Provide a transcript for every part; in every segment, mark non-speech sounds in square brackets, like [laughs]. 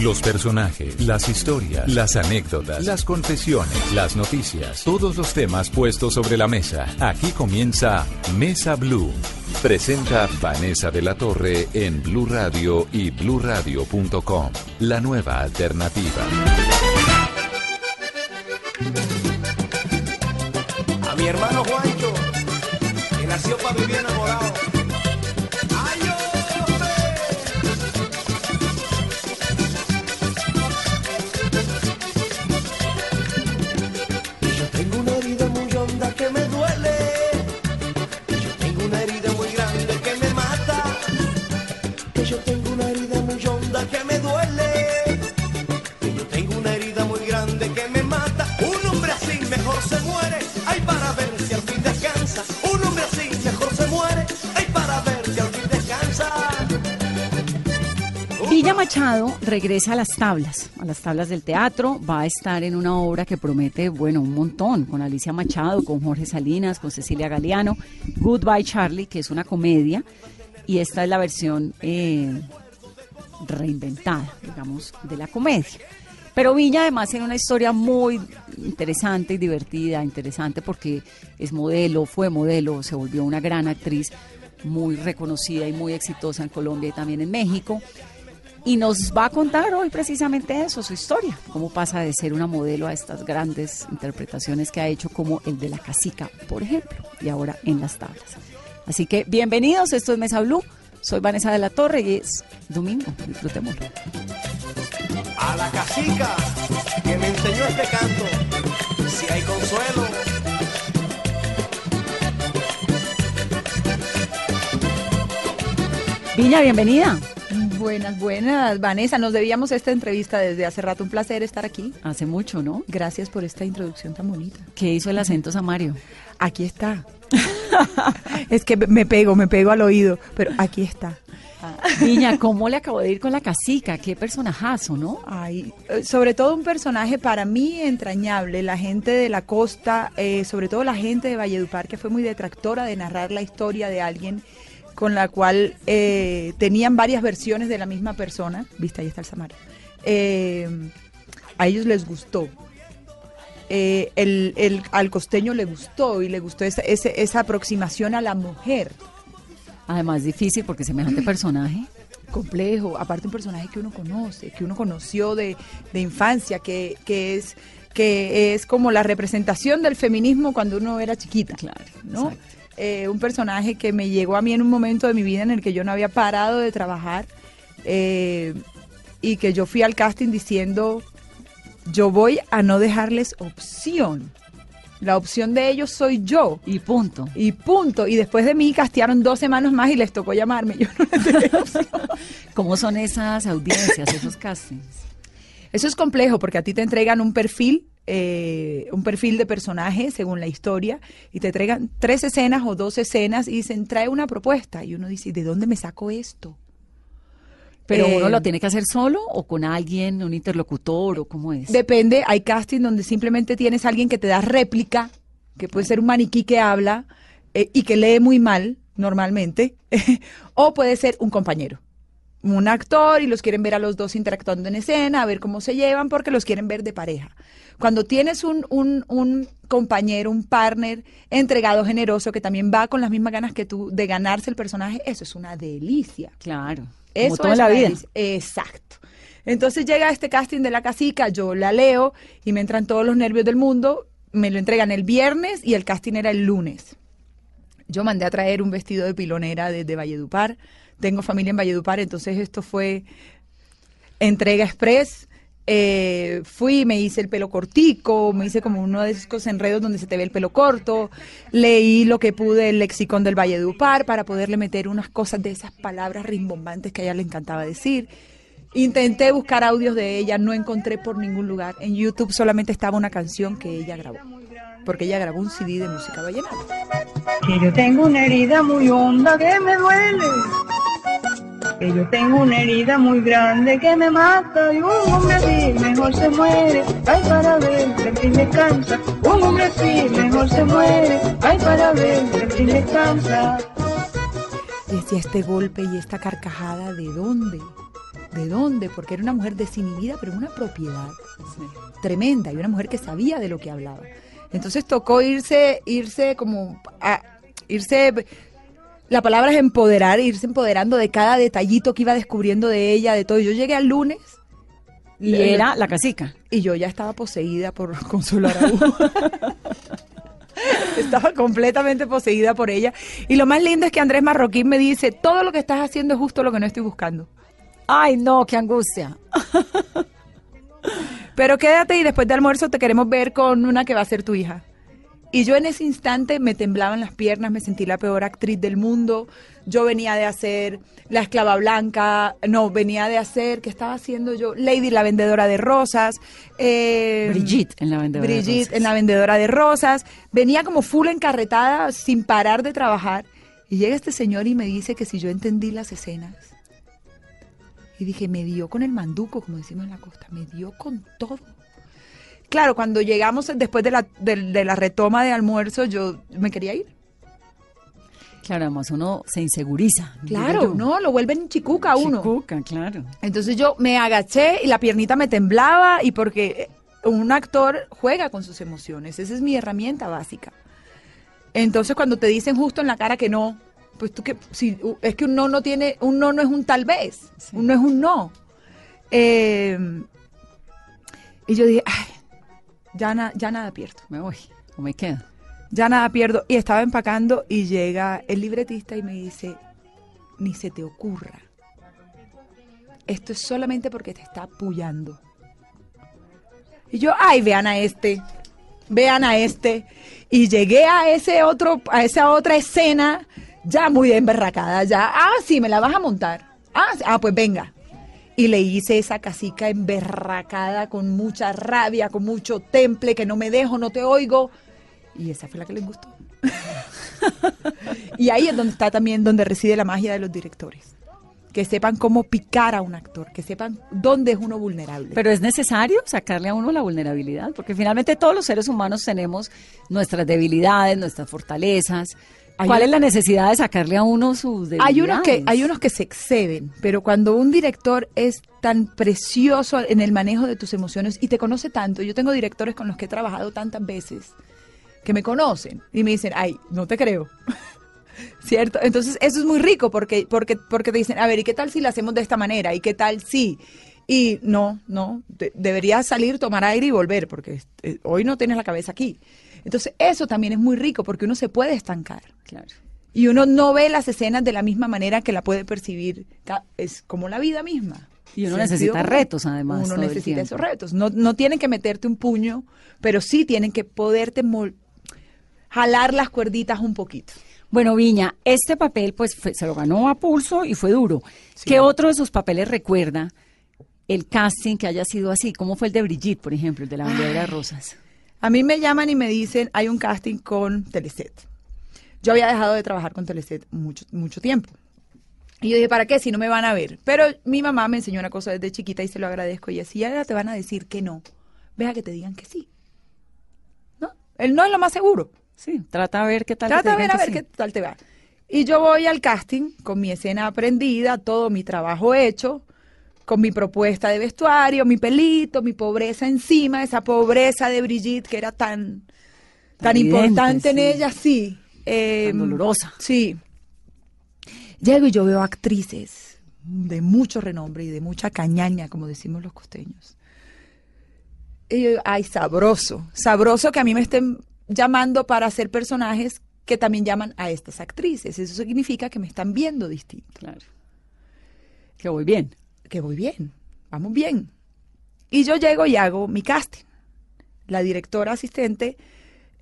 Los personajes, las historias, las anécdotas, las confesiones, las noticias, todos los temas puestos sobre la mesa. Aquí comienza Mesa Blue. Presenta Vanessa de la Torre en Blue Radio y bluradio.com. La nueva alternativa. A mi hermano Juancho, que nació para vivir enamorado. Machado regresa a las tablas, a las tablas del teatro. Va a estar en una obra que promete, bueno, un montón, con Alicia Machado, con Jorge Salinas, con Cecilia Galeano. Goodbye Charlie, que es una comedia. Y esta es la versión eh, reinventada, digamos, de la comedia. Pero Villa además tiene una historia muy interesante y divertida, interesante porque es modelo, fue modelo, se volvió una gran actriz muy reconocida y muy exitosa en Colombia y también en México. Y nos va a contar hoy precisamente eso, su historia, cómo pasa de ser una modelo a estas grandes interpretaciones que ha hecho como el de la casica, por ejemplo, y ahora en las tablas. Así que bienvenidos, esto es Mesa Blue, soy Vanessa de la Torre y es domingo, disfrutémoslo. A la casica que me enseñó este canto. Si hay consuelo. Villa, bienvenida. Buenas, buenas. Vanessa, nos debíamos esta entrevista desde hace rato. Un placer estar aquí. Hace mucho, ¿no? Gracias por esta introducción tan bonita. ¿Qué hizo el acento Samario? Aquí está. [laughs] es que me pego, me pego al oído, pero aquí está. Niña, ¿cómo le acabó de ir con la casica? Qué personajazo, ¿no? Ay, eh, sobre todo un personaje para mí entrañable, la gente de la costa, eh, sobre todo la gente de Valledupar, que fue muy detractora de narrar la historia de alguien con la cual eh, tenían varias versiones de la misma persona. Viste, ahí está el Samario. Eh, a ellos les gustó. Eh, el, el- al costeño le gustó y le gustó esa, ese- esa aproximación a la mujer. Además, difícil porque semejante [clears throat] personaje. complejo, aparte un personaje que uno conoce, que uno conoció de, de infancia, que, que es que es como la representación del feminismo cuando uno era chiquita, Claro, ¿no? exacto. Eh, un personaje que me llegó a mí en un momento de mi vida en el que yo no había parado de trabajar eh, y que yo fui al casting diciendo, yo voy a no dejarles opción. La opción de ellos soy yo. Y punto. Y punto. Y después de mí castearon dos semanas más y les tocó llamarme. [laughs] Yo no les opción. ¿Cómo son esas audiencias, esos castings? Eso es complejo porque a ti te entregan un perfil, eh, un perfil de personaje según la historia y te entregan tres escenas o dos escenas y dicen, trae una propuesta. Y uno dice, ¿de dónde me saco esto? ¿Pero Eh, uno lo tiene que hacer solo o con alguien, un interlocutor o cómo es? Depende, hay casting donde simplemente tienes a alguien que te da réplica, que puede ser un maniquí que habla eh, y que lee muy mal normalmente, [laughs] o puede ser un compañero, un actor y los quieren ver a los dos interactuando en escena, a ver cómo se llevan porque los quieren ver de pareja. Cuando tienes un, un, un compañero, un partner entregado, generoso, que también va con las mismas ganas que tú de ganarse el personaje, eso es una delicia. Claro. Eso como toda es la vida. delicia. Exacto. Entonces llega este casting de la casica, yo la leo y me entran todos los nervios del mundo. Me lo entregan el viernes y el casting era el lunes. Yo mandé a traer un vestido de pilonera desde Valledupar. Tengo familia en Valledupar, entonces esto fue entrega express. Eh, fui, me hice el pelo cortico, me hice como uno de esos enredos donde se te ve el pelo corto. Leí lo que pude el lexicón del Valledupar para poderle meter unas cosas de esas palabras rimbombantes que a ella le encantaba decir. Intenté buscar audios de ella, no encontré por ningún lugar. En YouTube solamente estaba una canción que ella grabó, porque ella grabó un CD de música vallenata. que yo tengo una herida muy honda que me duele, que yo tengo una herida muy grande que me mata y un hombre así mejor se muere, ay para ver que el fin descansa, un hombre así mejor se muere, ay para ver que el fin descansa. Y decía, este golpe y esta carcajada, ¿de dónde? ¿de dónde? Porque era una mujer desinhibida, pero una propiedad tremenda y una mujer que sabía de lo que hablaba. Entonces tocó irse, irse como a, irse, la palabra es empoderar, irse empoderando de cada detallito que iba descubriendo de ella, de todo. Yo llegué al lunes Y era la casica. y yo ya estaba poseída por [laughs] Consuelo Araújo. [laughs] estaba completamente poseída por ella. Y lo más lindo es que Andrés Marroquín me dice, todo lo que estás haciendo es justo lo que no estoy buscando. Ay, no, qué angustia. [laughs] Pero quédate y después de almuerzo te queremos ver con una que va a ser tu hija. Y yo en ese instante me temblaban las piernas, me sentí la peor actriz del mundo. Yo venía de hacer La Esclava Blanca, no, venía de hacer, ¿qué estaba haciendo yo? Lady, la vendedora de rosas. eh, Brigitte en la vendedora de Brigitte rosas. en la vendedora de rosas. Venía como full encarretada, sin parar de trabajar. Y llega este señor y me dice que si yo entendí las escenas. Y dije, me dio con el manduco, como decimos en la costa, me dio con todo. Claro, cuando llegamos después de la, de, de la retoma de almuerzo, yo me quería ir. Claro, además uno se inseguriza. Claro, no, lo vuelven chicuca uno. Chicuca, claro. Entonces yo me agaché y la piernita me temblaba y porque eh, un actor juega con sus emociones, esa es mi herramienta básica. Entonces cuando te dicen justo en la cara que no, pues tú que si es que un no no tiene, un no no es un tal vez, un no es un no. Eh, y yo dije, ay, ya, na- ya nada pierdo. Me voy o me quedo. Ya nada pierdo. Y estaba empacando y llega el libretista y me dice, ni se te ocurra. Esto es solamente porque te está apoyando. Y yo, ay, vean a este, vean a este. Y llegué a ese otro, a esa otra escena ya muy emberracada, ya, ah, sí, me la vas a montar. Ah, ah, pues venga. Y le hice esa casica emberracada con mucha rabia, con mucho temple, que no me dejo, no te oigo. Y esa fue la que les gustó. [laughs] y ahí es donde está también donde reside la magia de los directores. Que sepan cómo picar a un actor, que sepan dónde es uno vulnerable. Pero es necesario sacarle a uno la vulnerabilidad, porque finalmente todos los seres humanos tenemos nuestras debilidades, nuestras fortalezas. ¿Cuál es la necesidad de sacarle a uno sus debilidades? Hay unos, que, hay unos que se exceden, pero cuando un director es tan precioso en el manejo de tus emociones y te conoce tanto, yo tengo directores con los que he trabajado tantas veces que me conocen y me dicen, ay, no te creo. [laughs] ¿Cierto? Entonces eso es muy rico porque, porque, porque te dicen, a ver, ¿y qué tal si lo hacemos de esta manera? ¿Y qué tal si? Y no, no, de- deberías salir, tomar aire y volver porque eh, hoy no tienes la cabeza aquí. Entonces eso también es muy rico porque uno se puede estancar. Claro. Y uno no ve las escenas de la misma manera que la puede percibir. Es como la vida misma. Y uno necesita común. retos, además, Uno todo necesita esos retos. No, no tienen que meterte un puño, pero sí tienen que poderte jalar las cuerditas un poquito. Bueno, Viña, este papel pues fue- se lo ganó a pulso y fue duro. Sí. ¿Qué otro de sus papeles recuerda el casting que haya sido así? ¿Cómo fue el de Brigitte, por ejemplo, el de la vendedora de rosas? A mí me llaman y me dicen, hay un casting con Teleset. Yo había dejado de trabajar con Teleset mucho, mucho tiempo. Y yo dije, ¿para qué? Si no me van a ver. Pero mi mamá me enseñó una cosa desde chiquita y se lo agradezco. Y así ahora te van a decir que no. Vea que te digan que sí. ¿No? El no es lo más seguro. Sí, trata a ver qué tal. Trata que de te ver a ver qué tal te va. Y yo voy al casting con mi escena aprendida, todo mi trabajo hecho, con mi propuesta de vestuario, mi pelito, mi pobreza encima, esa pobreza de Brigitte que era tan, tan importante en sí. ella, sí. Eh, Tan dolorosa. Sí. Llego y yo veo actrices de mucho renombre y de mucha cañaña, como decimos los costeños. Y yo digo, ay, sabroso, sabroso que a mí me estén llamando para hacer personajes que también llaman a estas actrices. Eso significa que me están viendo distinto, Claro. Que voy bien. Que voy bien, vamos bien. Y yo llego y hago mi casting. La directora asistente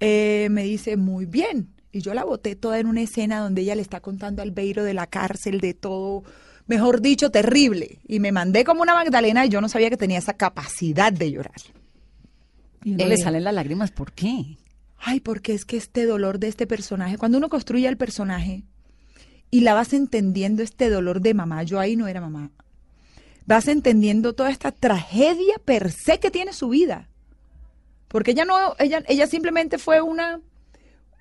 eh, me dice, muy bien. Y yo la boté toda en una escena donde ella le está contando al Beiro de la cárcel, de todo, mejor dicho, terrible. Y me mandé como una Magdalena y yo no sabía que tenía esa capacidad de llorar. Y uno Eh, le salen las lágrimas, ¿por qué? Ay, porque es que este dolor de este personaje, cuando uno construye al personaje y la vas entendiendo este dolor de mamá, yo ahí no era mamá, vas entendiendo toda esta tragedia per se que tiene su vida. Porque ella no, ella, ella simplemente fue una,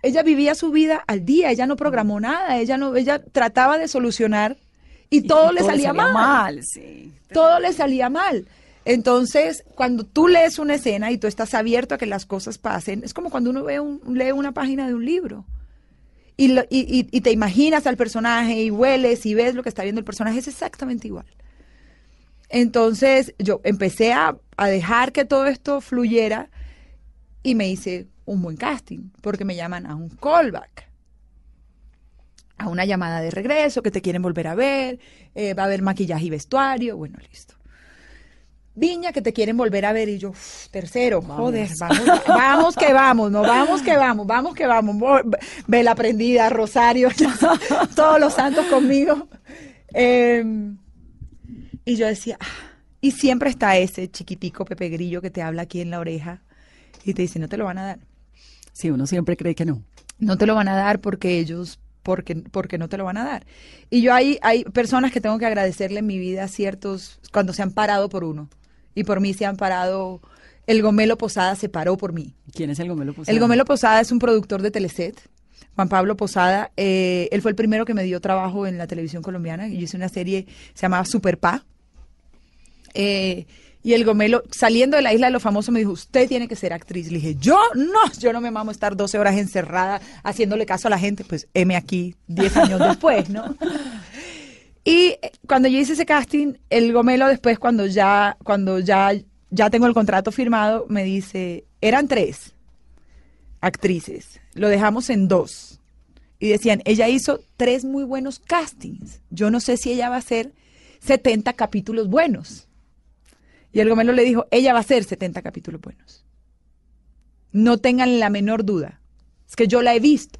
ella vivía su vida al día, ella no programó nada, ella no, ella trataba de solucionar y todo le salía, mal. mal, sí. Todo le salía mal. Entonces, cuando tú lees una escena y tú estás abierto a que las cosas pasen, es como cuando uno ve un, lee una página de un libro. Y, lo- y- y te imaginas al personaje y hueles y ves lo que está viendo el personaje, es exactamente igual. Entonces, yo empecé a, a dejar que todo esto fluyera y me hice un buen casting, porque me llaman a un callback a una llamada de regreso, que te quieren volver a ver, eh, va a haber maquillaje y vestuario, bueno, listo. Viña, que te quieren volver a ver, y yo, uf, tercero, joder, vamos, vamos que vamos, no vamos que vamos, vamos que vamos, vela prendida, rosario, [laughs] todos los santos conmigo. Eh, y yo decía, ah, y siempre está ese chiquitico Pepe Grillo que te habla aquí en la oreja y te dice, no te lo van a dar. Sí, uno siempre cree que no. No te lo van a dar porque ellos, porque, porque no te lo van a dar. Y yo hay, hay personas que tengo que agradecerle en mi vida ciertos, cuando se han parado por uno. Y por mí se han parado, el Gomelo Posada se paró por mí. ¿Quién es el Gomelo Posada? El Gomelo Posada es un productor de Teleset. Juan Pablo Posada, eh, él fue el primero que me dio trabajo en la televisión colombiana. Yo hice una serie, se llamaba Super Pa. Eh, y el Gomelo, saliendo de la isla de los famosos, me dijo, usted tiene que ser actriz. Le dije, yo no, yo no me mamo estar 12 horas encerrada haciéndole caso a la gente. Pues M aquí, 10 años después, ¿no? [laughs] Y eh, cuando yo hice ese casting, el Gomelo después, cuando ya, cuando ya, ya tengo el contrato firmado, me dice, eran tres actrices, lo dejamos en dos. Y decían, ella hizo tres muy buenos castings. Yo no sé si ella va a hacer 70 capítulos buenos. Y el Gomelo le dijo, ella va a hacer 70 capítulos buenos. No tengan la menor duda. Es que yo la he visto.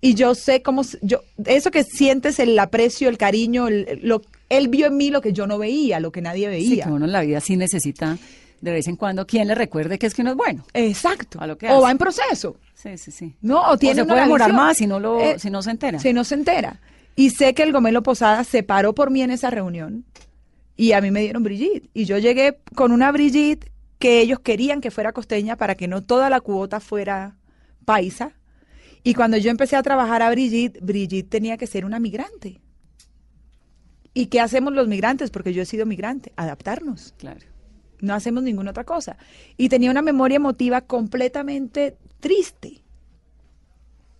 Y yo sé cómo, yo, eso que sientes, el aprecio, el cariño, el- lo, él vio en mí lo que yo no veía, lo que nadie Sí, veía. que uno en la vida sí necesita de vez en cuando quien le recuerde que es que uno es bueno. Exacto. A lo que o hace. va en proceso. Sí, sí, sí. No, o tiene se una puede demorar más si no lo- Eh, si no se entera. Si no se entera. Y sé que el Gomelo Posada se paró por mí en esa reunión y a mí me dieron Brigitte. Y yo llegué con una Brigitte que ellos querían que fuera costeña para que no toda la cuota fuera paisa. Y cuando yo empecé a trabajar a Brigitte, Brigitte tenía que ser una migrante. ¿Y qué hacemos los migrantes? Porque yo he sido migrante, adaptarnos Claro. no hacemos ninguna otra cosa. Y tenía una memoria emotiva completamente triste.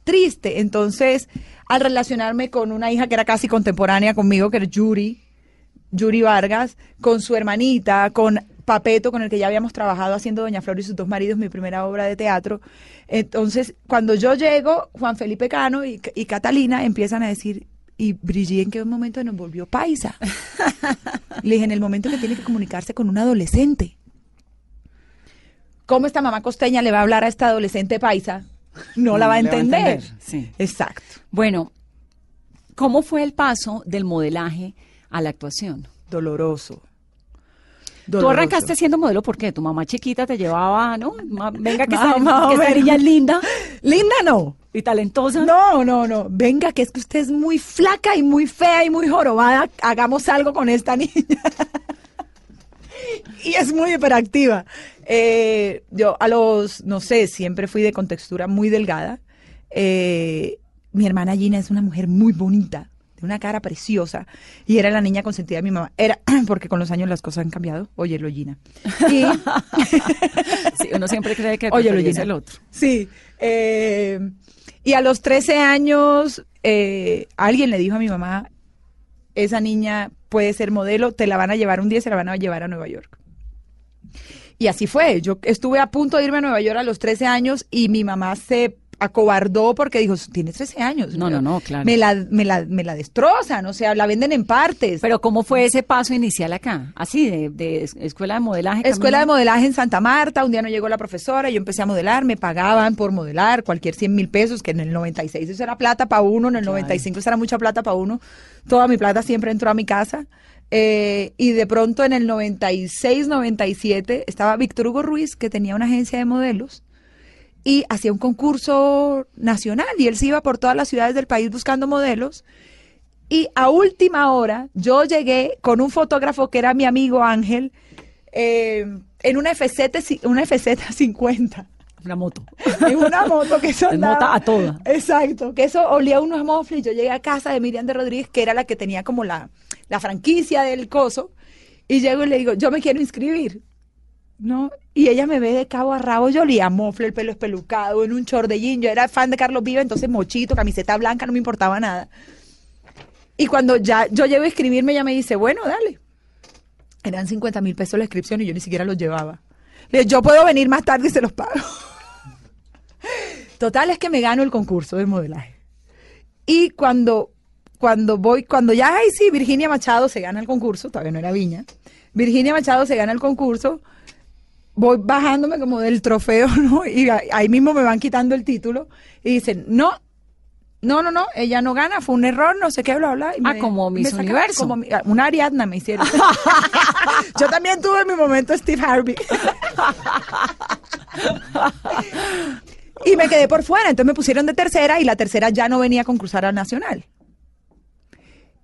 Triste. Entonces, al relacionarme con una hija que era casi contemporánea conmigo, que era Yuri, Yuri Vargas, con su hermanita, con Papeto, con el que ya habíamos trabajado haciendo Doña Flor y sus dos maridos, mi primera obra de teatro. Entonces, cuando yo llego, Juan Felipe Cano y, y Catalina empiezan a decir, ¿y Brigitte en qué momento nos volvió paisa? [laughs] Le dije, en el momento que tiene que comunicarse con un adolescente. ¿Cómo esta mamá costeña le va a hablar a esta adolescente paisa? No, la va a le va a entender. entender, sí. Exacto. Bueno, ¿cómo fue el paso del modelaje a la actuación? Doloroso. Tú arrancaste siendo modelo porque tu mamá chiquita te llevaba, ¿no? Venga, que, esta, o que esta niña es linda [laughs] Linda no. y talentosa. No, no, no. Venga, que es que usted es muy flaca y muy fea y muy jorobada. Hagamos algo con esta [laughs] niña. y es muy hiperactiva. Eh, yo a los, no sé, siempre fui de contextura muy delgada. Eh, mi hermana Gina es una mujer muy bonita, una cara preciosa, y era la niña consentida de mi mamá. Era, [clears throat] porque con los años las cosas han cambiado. Óyelo, Gina. Y, [laughs] Sí, uno siempre cree que Oye, Gina. el otro. Sí. eh, y a los 13 años, eh, alguien le dijo a mi mamá, esa niña puede ser modelo, te la van a llevar un día, se la van a llevar a Nueva York. Y así fue. Yo estuve a punto de irme a Nueva York a los 13 años y mi mamá se acobardó porque dijo, tienes 13 años. No, no, no, claro. Me la, me la, me la destrozan, o sea, la venden en partes. Pero ¿cómo fue ese paso inicial acá? Así, de, de es- escuela de modelaje. Escuela de modelaje en Santa Marta, un día no llegó la profesora, yo empecé a modelar, me pagaban por modelar cualquier 100 mil pesos, que en el 96 eso era plata para uno, en el Claro. 95 eso era mucha plata para uno. Toda mi plata siempre entró a mi casa. Eh, y de pronto en el 96, 97 estaba Víctor Hugo Ruiz, que tenía una agencia de modelos, y hacía un concurso nacional, y él se iba por todas las ciudades del país buscando modelos. Y a última hora, yo llegué con un fotógrafo que era mi amigo Ángel, eh, en una FZ, una FZ 50. Una moto. en una moto que [laughs] eso Es andaba- mota a toda. Exacto, que eso olía a unos mofles. Yo llegué a casa de Miriam de Rodríguez, que era la que tenía como la, la franquicia del coso, y llego y le digo, yo me quiero inscribir. ¿No? Y ella me ve de cabo a rabo, yo olía mofle, el pelo espelucado, en un short de. Yo era fan de Carlos Viva, entonces mochito, camiseta blanca, no me importaba nada. Y cuando ya yo llego a inscribirme, ella me dice, bueno, dale. Eran 50 mil pesos la inscripción y yo ni siquiera los llevaba. Le digo, yo puedo venir más tarde y se los pago. [laughs] Total es que me gano el concurso de modelaje. Y cuando, cuando voy, cuando ya, ay sí, Virginia Machado se gana el concurso, todavía no era Viña, Virginia Machado se gana el concurso, voy bajándome como del trofeo, [laughs] ¿no? Y ahí mismo me van quitando el título y dicen, no, no, no, no, ella no gana, fue un error, no sé qué, bla, bla. y Ah, me- como me Miss sacaron Universo. Como mi- una Ariadna me hicieron. [laughs] [laughs] Yo también tuve mi momento Steve Harvey. Y me quedé por fuera, entonces me pusieron de tercera y la tercera ya no venía a concursar al nacional.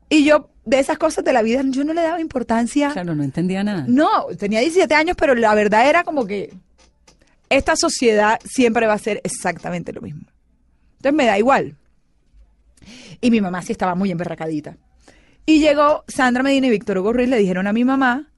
Y yo, de esas cosas de la vida, yo no le daba importancia. Claro, no entendía nada. No, tenía 17 años, pero la verdad era como que esta sociedad siempre va a ser exactamente lo mismo. Entonces me da igual. Y mi mamá sí estaba muy emberracadita. Y llegó Sandra Medina y Víctor Hugo Ruiz, le dijeron a mi mamá,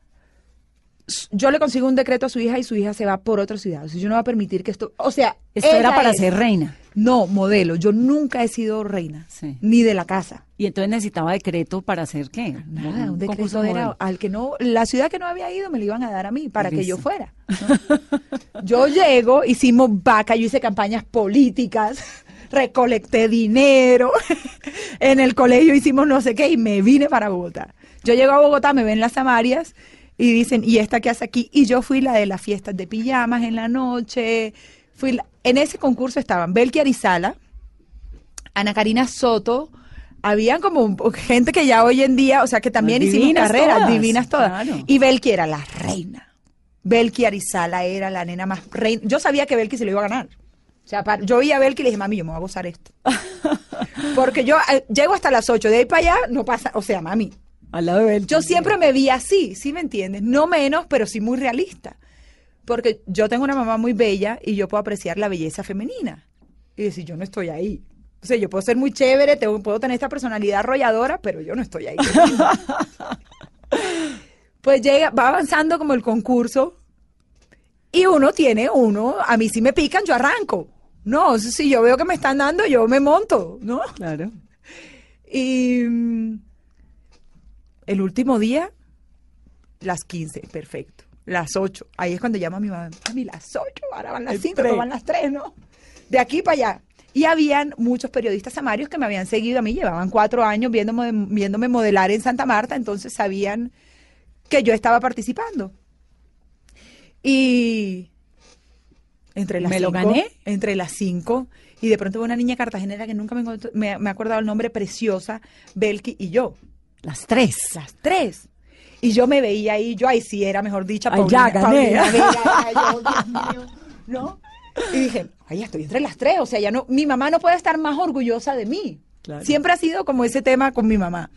"S- yo le consigo un decreto a su hija y su hija se va por otra ciudad. O sea, yo no voy a permitir que esto... O sea, Esto era para es- ser reina. No, modelo. Yo nunca he sido reina. Sí. Ni de la casa. Y entonces necesitaba decreto para hacer qué? Nada, un decreto de era modelo. al que no, la ciudad que no había ido me lo iban a dar a mí para que yo fuera. ¿no? [laughs] yo llego, hicimos vaca, yo hice campañas políticas, [laughs] recolecté dinero, [laughs] en el colegio hicimos no sé qué y me vine para Bogotá. Yo llego a Bogotá, me ven las Samarias y dicen, ¿y esta qué hace aquí? Y yo fui la de las fiestas de pijamas en la noche. Fui la- en ese concurso estaban Belki Arizala, Ana Karina Soto, habían como gente que ya hoy en día, o sea, que también hicimos Divinas carreras, todas, divinas todas. claro. Y Belki era la reina. Belki Arizala era la nena más reina. Yo sabía que Belki se lo iba a ganar. O sea, yo vi a Belki y le dije, mami, yo me voy a gozar esto. [laughs] Porque yo eh, llego hasta las 8, de ahí para allá no pasa, o sea, mami, Al lado de él. yo siempre me vi así, ¿sí me entiendes? No menos, pero sí muy realista. Porque yo tengo una mamá muy bella y yo puedo apreciar la belleza femenina. Y decir, yo no estoy ahí. O sea, yo puedo ser muy chévere, tengo- puedo tener esta personalidad arrolladora, pero yo no estoy ahí. [laughs] pues llega, va avanzando como el concurso y uno tiene uno, a mí si me pican, yo arranco. No, si yo veo que me están dando, yo me monto, ¿no? Claro. Y mm, el último día, las 15, perfecto. Las 8, ahí es cuando llama a mi mamá, mami, las 8, ahora van las El 5, tren. no van las 3, ¿no? De aquí para allá. Y habían muchos periodistas samarios que me habían seguido a mí, llevaban cuatro años viéndome, viéndome modelar en Santa Marta, entonces sabían que yo estaba participando. Y entre las ¿Me lo cinco- gané? Entre las cinco. Y de pronto una niña cartagenera que nunca me, me, me he acordado el nombre, preciosa, Belki y yo. Las tres. Las tres. Y yo me veía ahí, yo ahí sí era, mejor dicho, Ay, ya, gané. Paulina [laughs] yo, Dios mío, ¿no? Y dije, ay, estoy entre las tres, o sea, ya no, mi mamá no puede estar más orgullosa de mí. Claro. Siempre ha sido como ese tema con mi mamá.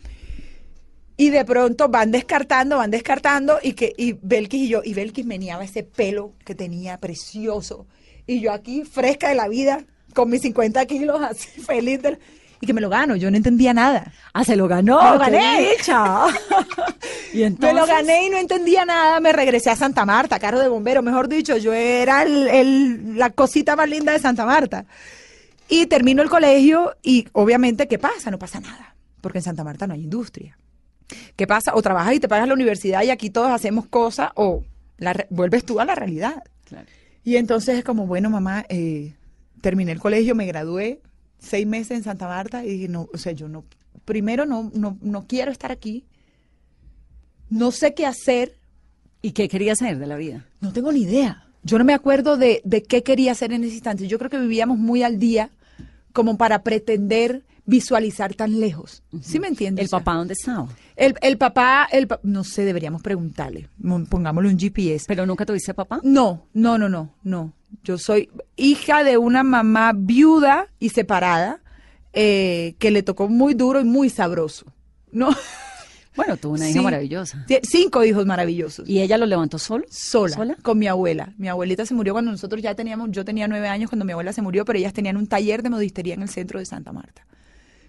Y de pronto van descartando, van descartando, y que, y Belkis y yo, y Belkis meneaba ese pelo que tenía precioso. Y yo aquí, fresca de la vida, con mis 50 kilos, así feliz del- y que me lo gano, yo no entendía nada. Ah, se lo ganó. Me lo gané. [laughs] y entonces, Me lo gané y no entendía nada, me regresé a Santa Marta, carro de bombero, mejor dicho, yo era el- el- la cosita más linda de Santa Marta. Y termino el colegio y obviamente, ¿qué pasa? No pasa nada, porque en Santa Marta no hay industria. ¿Qué pasa? O trabajas y te pagas la universidad y aquí todos hacemos cosas o la vuelves tú a la realidad. Claro. Y entonces es como, bueno, mamá, eh, terminé el colegio, me gradué seis meses en Santa Marta y dije, no, o sea, yo no, primero no, no, no quiero estar aquí, no sé qué hacer, ¿Y qué quería hacer de la vida? no tengo ni idea. Yo no me acuerdo de, de qué quería hacer en ese instante. Yo creo que vivíamos muy al día como para pretender visualizar tan lejos. ¿Sí me entiendes? ¿El O sea, papá dónde estaba? El, el papá, el, no sé, deberíamos preguntarle. Pongámosle un GPS. ¿Pero nunca tuviste papá? No, no, no, no, no. Yo soy hija de una mamá viuda y separada eh, que le tocó muy duro y muy sabroso. ¿No? [laughs] Bueno, tuvo una hija Sí. maravillosa. Cinco hijos maravillosos. ¿Y ella lo levantó solo? sola, con mi abuela. Mi abuelita se murió cuando nosotros ya teníamos, yo tenía nueve años cuando mi abuela se murió, pero ellas tenían un taller de modistería en el centro de Santa Marta.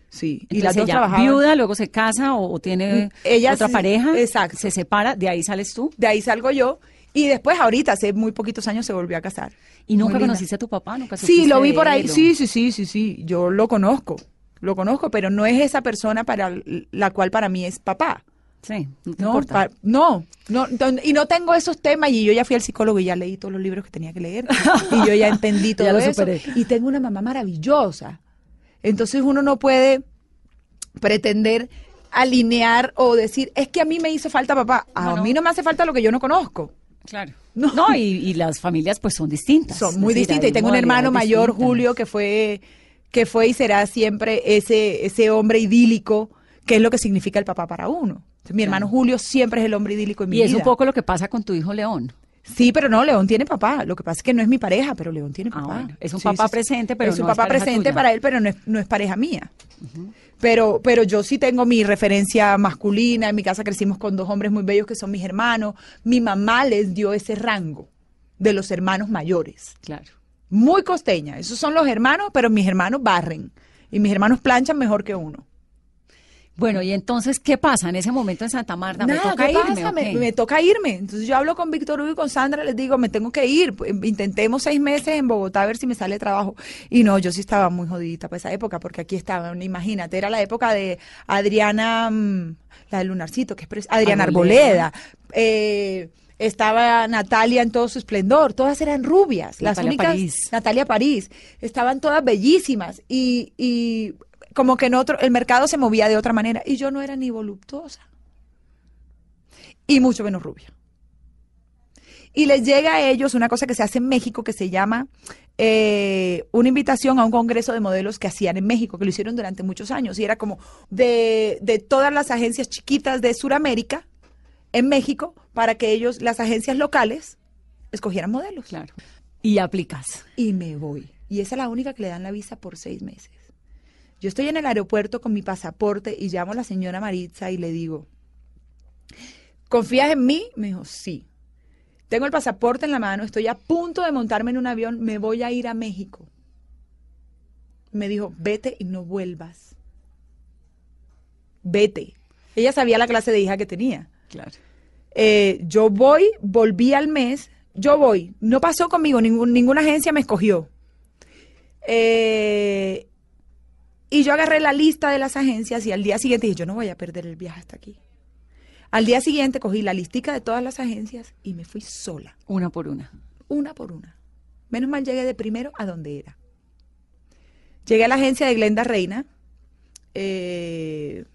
Sí, y las Entonces dos ella trabajaban. viuda, luego se casa o, o tiene ella otra pareja. exacto. Se separa, de ahí sales tú. De ahí salgo yo y después ahorita, hace muy poquitos años, se volvió a casar. ¿Y nunca conociste a tu papá? ¿Nunca Sí, lo vi por ahí. Sí, sí, sí, sí, sí. Yo lo conozco. Lo conozco, pero no es esa persona para la cual para mí es papá. Sí, no No, pa- no, y no tengo esos temas y yo ya fui al psicólogo y ya leí todos los libros que tenía que leer y yo ya entendí [laughs] todo Ya lo eso superé. y tengo una mamá maravillosa. Entonces uno no puede pretender alinear o decir, es que a mí me hizo falta papá. A No, no. mí no me hace falta lo que yo no conozco. Claro. No. No, y, y las familias pues son distintas. Son muy decir, distintas. Y tengo un hermano mayor, distintas. Julio, que fue, que fue y será siempre ese, ese hombre idílico, que es lo que significa el papá para uno. Entonces, mi hermano Julio siempre es el hombre idílico en mi Y es vida. un poco lo que pasa con tu hijo León. Sí, pero no, León tiene papá. Lo que pasa es que no es mi pareja, pero León tiene Ah, papá. bueno. Es un Sí, papá sí, presente, pero es un no papá presente tuya. para él, pero no es, no es pareja mía. Pero, pero yo sí tengo mi referencia masculina. En mi casa crecimos con dos hombres muy bellos que son mis hermanos. Mi mamá les dio ese rango de los hermanos mayores. Claro. Muy costeña. Esos son los hermanos, pero mis hermanos barren. Y mis hermanos planchan mejor que uno. Bueno, y entonces, ¿qué pasa en ese momento en Santa Marta? ¿Me toca ¿qué irme pasa? Me, toca irme. Entonces yo hablo con Víctor Hugo y con Sandra, les digo, me tengo que ir. Pues, Intentemos seis meses en Bogotá a ver si me sale trabajo. Y no, yo sí estaba muy jodidita para esa época, porque aquí estaban, imagínate, era la época de Adriana, mm, la del Lunarcito, que es Adriana Arboleda. Arboleda. Eh, estaba Natalia en todo su esplendor, todas eran rubias, las Natalia únicas, París. Natalia París, estaban todas bellísimas y, y como que en otro, el mercado se movía de otra manera y yo no era ni voluptuosa y mucho menos rubia. Y les llega a ellos una cosa que se hace en México que se llama eh, una invitación a un congreso de modelos que hacían en México, que lo hicieron durante muchos años. Y era como de, de todas las agencias chiquitas de Sudamérica en México para que ellos, las agencias locales, escogieran modelos. Claro. Y aplicas. Y me voy. Y esa es la única que le dan la visa por seis meses. Yo estoy en el aeropuerto con mi pasaporte y llamo a la señora Maritza y le digo, ¿confías en mí? Me dijo, sí. Tengo el pasaporte en la mano, estoy a punto de montarme en un avión, me voy a ir a México. Me dijo, vete y no vuelvas. Vete. Ella sabía la clase de hija que tenía. Claro. Eh, yo voy, volví al mes, yo voy, no pasó conmigo, ningún- ninguna agencia me escogió. Eh, y yo agarré la lista de las agencias y al día siguiente dije, yo no voy a perder el viaje hasta aquí. Al día siguiente cogí la listica de todas las agencias y me fui sola, Una por una. una por una. Menos mal llegué de primero a donde era. Llegué a la agencia de Glenda Reina. Eh,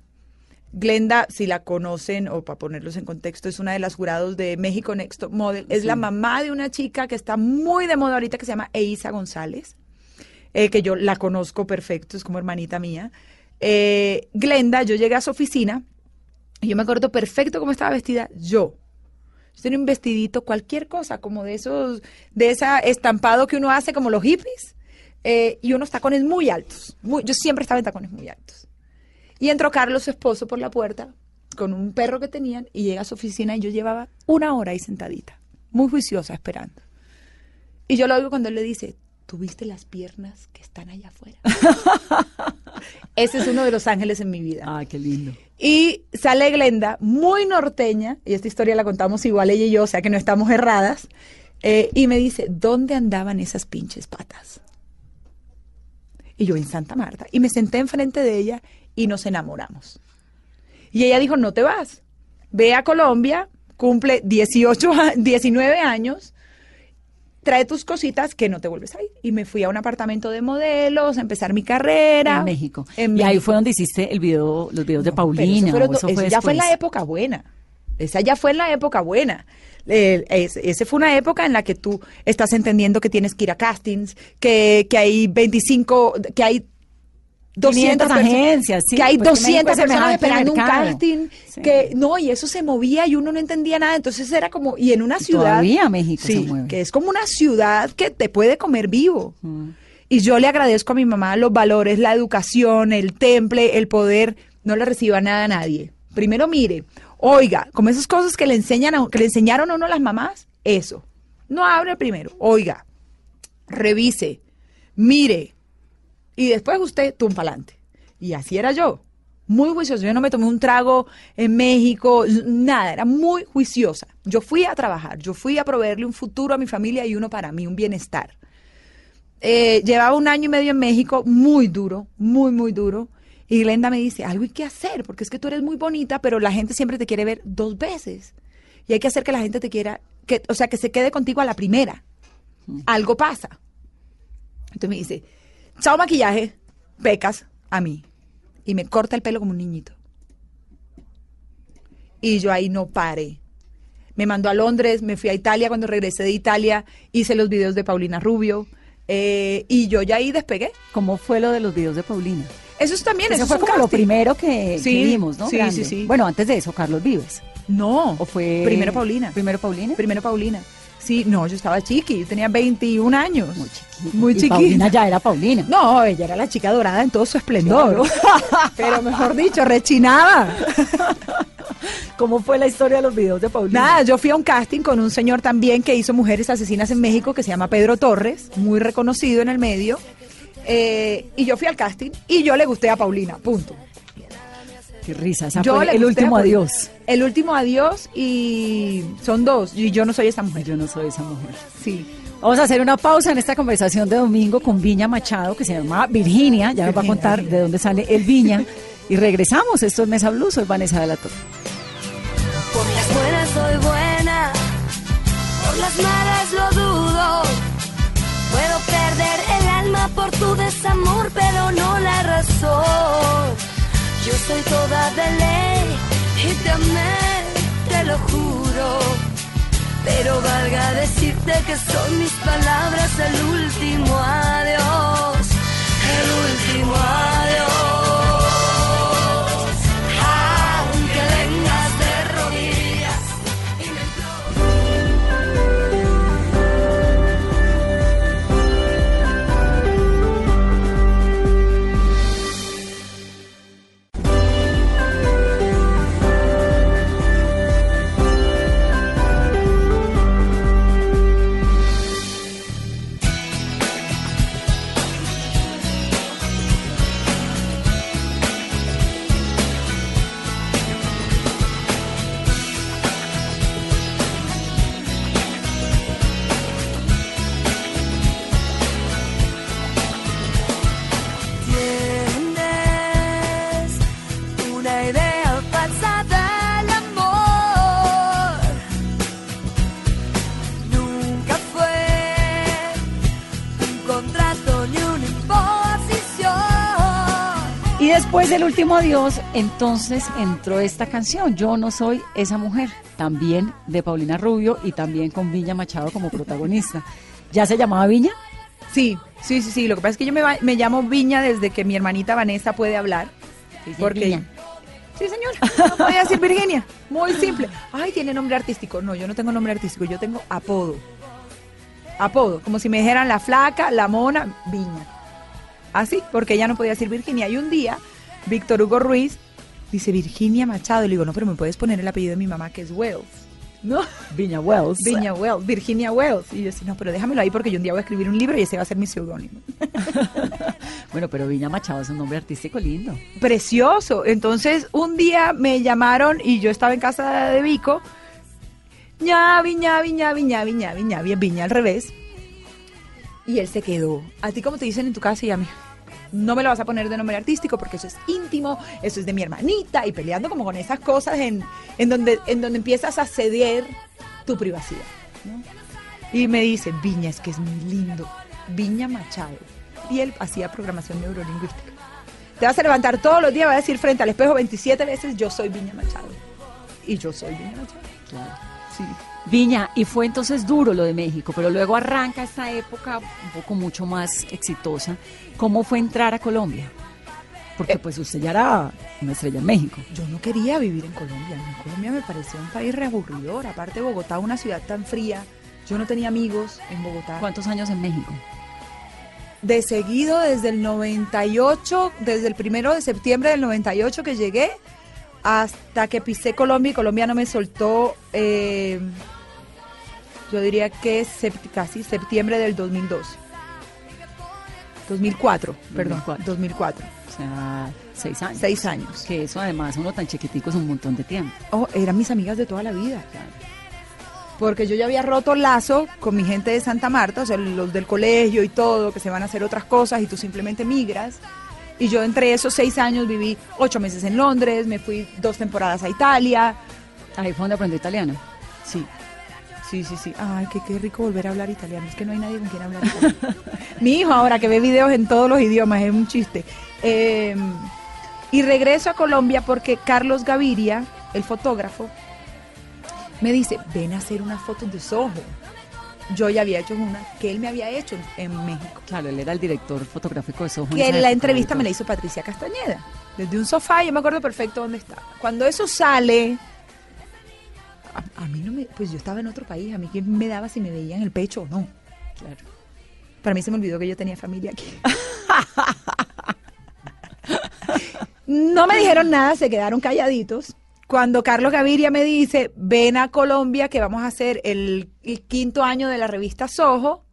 Glenda, si la conocen, o para ponerlos en contexto, es una de las jurados de México Next Top Model. Es la mamá de una chica que está muy de moda ahorita que se llama Eisa González, eh, que yo la conozco perfecto, es como hermanita mía. Eh, Glenda, yo llegué a su oficina y yo me acuerdo perfecto cómo estaba vestida yo. Yo tenía un vestidito, cualquier cosa, como de esos, de ese estampado que uno hace como los hippies, eh, y unos tacones muy altos. Muy- yo siempre estaba en tacones muy altos. Y entró Carlos, su esposo, por la puerta con un perro que tenían y llega a su oficina y yo llevaba una hora ahí sentadita, muy juiciosa, esperando. Y yo lo oigo cuando él le dice, ¿tuviste las piernas que están allá afuera? [laughs] Ese es uno de los ángeles en mi vida. Ah, qué lindo. Y sale Glenda, muy norteña, y esta historia la contamos igual ella y yo, o sea que no estamos erradas, eh, y me dice, ¿dónde andaban esas pinches patas? Y yo en Santa Marta. Y me senté enfrente de ella y nos enamoramos. Y ella dijo, no te vas, ve a Colombia, cumple 18, a- 19 años, trae tus cositas que no te vuelves a ir. Y me fui a un apartamento de modelos, a empezar mi carrera. En México. En y ahí fue donde hiciste el video, los videos de No, Paulina. eso o fue eso ya fue en la época buena. Esa ya fue en la época buena. Eh, es- ese fue una época en la que tú estás entendiendo que tienes que ir a castings, que, que hay 25, que hay 200 500 perso- agencias, sí, que hay pues que México 200 es personas esperando un casting, Sí. que no, y eso se movía y uno no entendía nada, entonces era como, y en una ciudad... todavía México se sí, mueve. que es como una ciudad que te puede comer vivo. Mm. Y yo le agradezco a mi mamá los valores, la educación, el temple, el poder. No le reciba nada a nadie. Primero mire, oiga, como esas cosas que le enseñan a- que le enseñaron a uno las mamás, eso. No abre primero, oiga, revise, mire, y después usted tum pa'lante. Y así era yo. Muy juiciosa. Yo no me tomé un trago en México, nada, era muy juiciosa. Yo fui a trabajar, yo fui a proveerle un futuro a mi familia y uno para mí, un bienestar. Eh, llevaba un año y medio en México, muy duro, muy, muy duro. Y Glenda me dice, algo hay que hacer, porque es que tú eres muy bonita, pero la gente siempre te quiere ver dos veces. Y hay que hacer que la gente te quiera, que, o sea, que se quede contigo a la primera. Algo pasa. Entonces me dice, chao maquillaje, pecas a mí. Y me corta el pelo como un niñito. Y yo ahí no paré. Me mandó a Londres, me fui a Italia. Cuando regresé de Italia, hice los videos de Paulina Rubio. eh, y yo ya ahí despegué. ¿Cómo fue lo de los videos de Paulina? Eso es también, Eso eso fue como lo primero que, que Sí, vimos, ¿no? sí, Grande. sí, sí. Bueno, antes de eso, Carlos Vives. No, ¿O fue primero Paulina. Primero Paulina. Primero Paulina. Sí, no, yo estaba chiqui, yo tenía 21 años. Muy chiquita. Muy Y chiquita. Paulina ya era Paulina. No, ella era la chica dorada en todo su esplendor. [laughs] Pero mejor dicho, rechinaba. [laughs] ¿Cómo fue la historia de los videos de Paulina? Nada, yo fui a un casting con un señor también que hizo Mujeres Asesinas en México, que se llama Pedro Torres, muy reconocido en el medio. Eh, y yo fui al casting y yo le gusté a Paulina, punto. Qué risa. Esa Yo fue le el último adiós. El último adiós y son dos. Y yo no soy esa mujer. Yo no soy esa mujer. Sí. Vamos a hacer una pausa en esta conversación de domingo con Viña Machado, que se llama Virginia. Ya nos va a Virginia, contar Virginia. de dónde sale el Viña. Y regresamos. Esto es Mesa Blue. Soy Vanessa de la Torre. Por las buenas soy buena, por las malas lo dudo. Puedo perder el alma por tu desamor, pero no la razón. Yo soy toda de ley y te amé, te lo juro. Pero valga decirte que son mis palabras el último adiós, último adiós, entonces entró esta canción, Yo no soy esa mujer, también de Paulina Rubio y también con Viña Machado como protagonista. ¿Ya se llamaba Viña? Sí, sí, sí, sí. Lo que pasa es que yo me, me llamo Viña desde que mi hermanita Vanessa puede hablar. Porque Viña. Sí, señor. No podía decir Virginia. Muy simple. Ay, tiene nombre artístico. No, yo no tengo nombre artístico. Yo tengo apodo. Apodo. Como si me dijeran la flaca, la mona, Viña. Así, porque ella no podía decir Virginia. Y un día, Víctor Hugo Ruiz dice Virginia Machado. Y le digo, no, pero me puedes poner el apellido de mi mamá, que es Wells. ¿No? Viña Wells. Viña Wells, Virginia Wells. Y yo decía, no, pero déjamelo ahí porque yo un día voy a escribir un libro y ese va a ser mi seudónimo. [laughs] Bueno, pero Viña Machado es un nombre artístico lindo. precioso. Entonces, un día me llamaron y yo estaba en casa de Vico. ña, viña, viña, viña, viña, viña, bien, viña al revés. Y él se quedó. A ti, como te dicen en tu casa, y a mí. No me lo vas a poner de nombre artístico porque eso es íntimo, eso es de mi hermanita, y peleando como con esas cosas en, en, donde, en donde empiezas a ceder tu privacidad. ¿no? Y me dice, Viña, es que es muy lindo. Viña Machado. Y él hacía programación neurolingüística. Te vas a levantar todos los días, vas a decir frente al espejo 27 veces, yo soy Viña Machado. Y yo soy Viña Machado. Sí. Viña, y fue entonces duro lo de México, pero luego arranca esta época un poco mucho más exitosa. ¿Cómo fue entrar a Colombia? Porque pues usted ya era una estrella en México. Yo no quería vivir en Colombia. En Colombia me parecía un país reaburridor. Aparte, Bogotá, una ciudad tan fría. Yo no tenía amigos en Bogotá. ¿Cuántos años en México? De seguido, desde el 98, desde el primero de septiembre del 98 que llegué, hasta que pisé Colombia y Colombia no me soltó, eh, yo diría que sept- casi septiembre del 2012. 2004, perdón, 2004. 2004. O sea, seis años. Seis años. Que eso además, uno tan chiquitico es un montón de tiempo. Oh, eran mis amigas de toda la vida. Porque yo ya había roto lazo con mi gente de Santa Marta, o sea, los del colegio y todo, que se van a hacer otras cosas y tú simplemente migras. Y yo entre esos seis años viví ocho meses en Londres, me fui dos temporadas a Italia. Ahí fue donde aprendió italiano. Sí, sí, sí, sí. Ay, qué, qué rico volver a hablar italiano. Es que no hay nadie con quien hablar italiano. [laughs] Mi hijo ahora que ve videos en todos los idiomas, es un chiste. Eh, y regreso a Colombia porque Carlos Gaviria, el fotógrafo, me dice, ven a hacer unas fotos de Soho. Yo ya había hecho una que él me había hecho en, en México. Claro, él era el director fotográfico de Soho. en Que esa la entrevista me la hizo Patricia Castañeda. Desde un sofá, yo me acuerdo perfecto dónde estaba. Cuando eso sale, a, a mí no me. Pues yo estaba en otro país, a mí qué me daba si me veían el pecho o no. Claro. Para mí se me olvidó que yo tenía familia aquí. [laughs] no me dijeron nada, se quedaron calladitos. Cuando Carlos Gaviria me dice, ven a Colombia que vamos a hacer el, el quinto año de la revista Soho,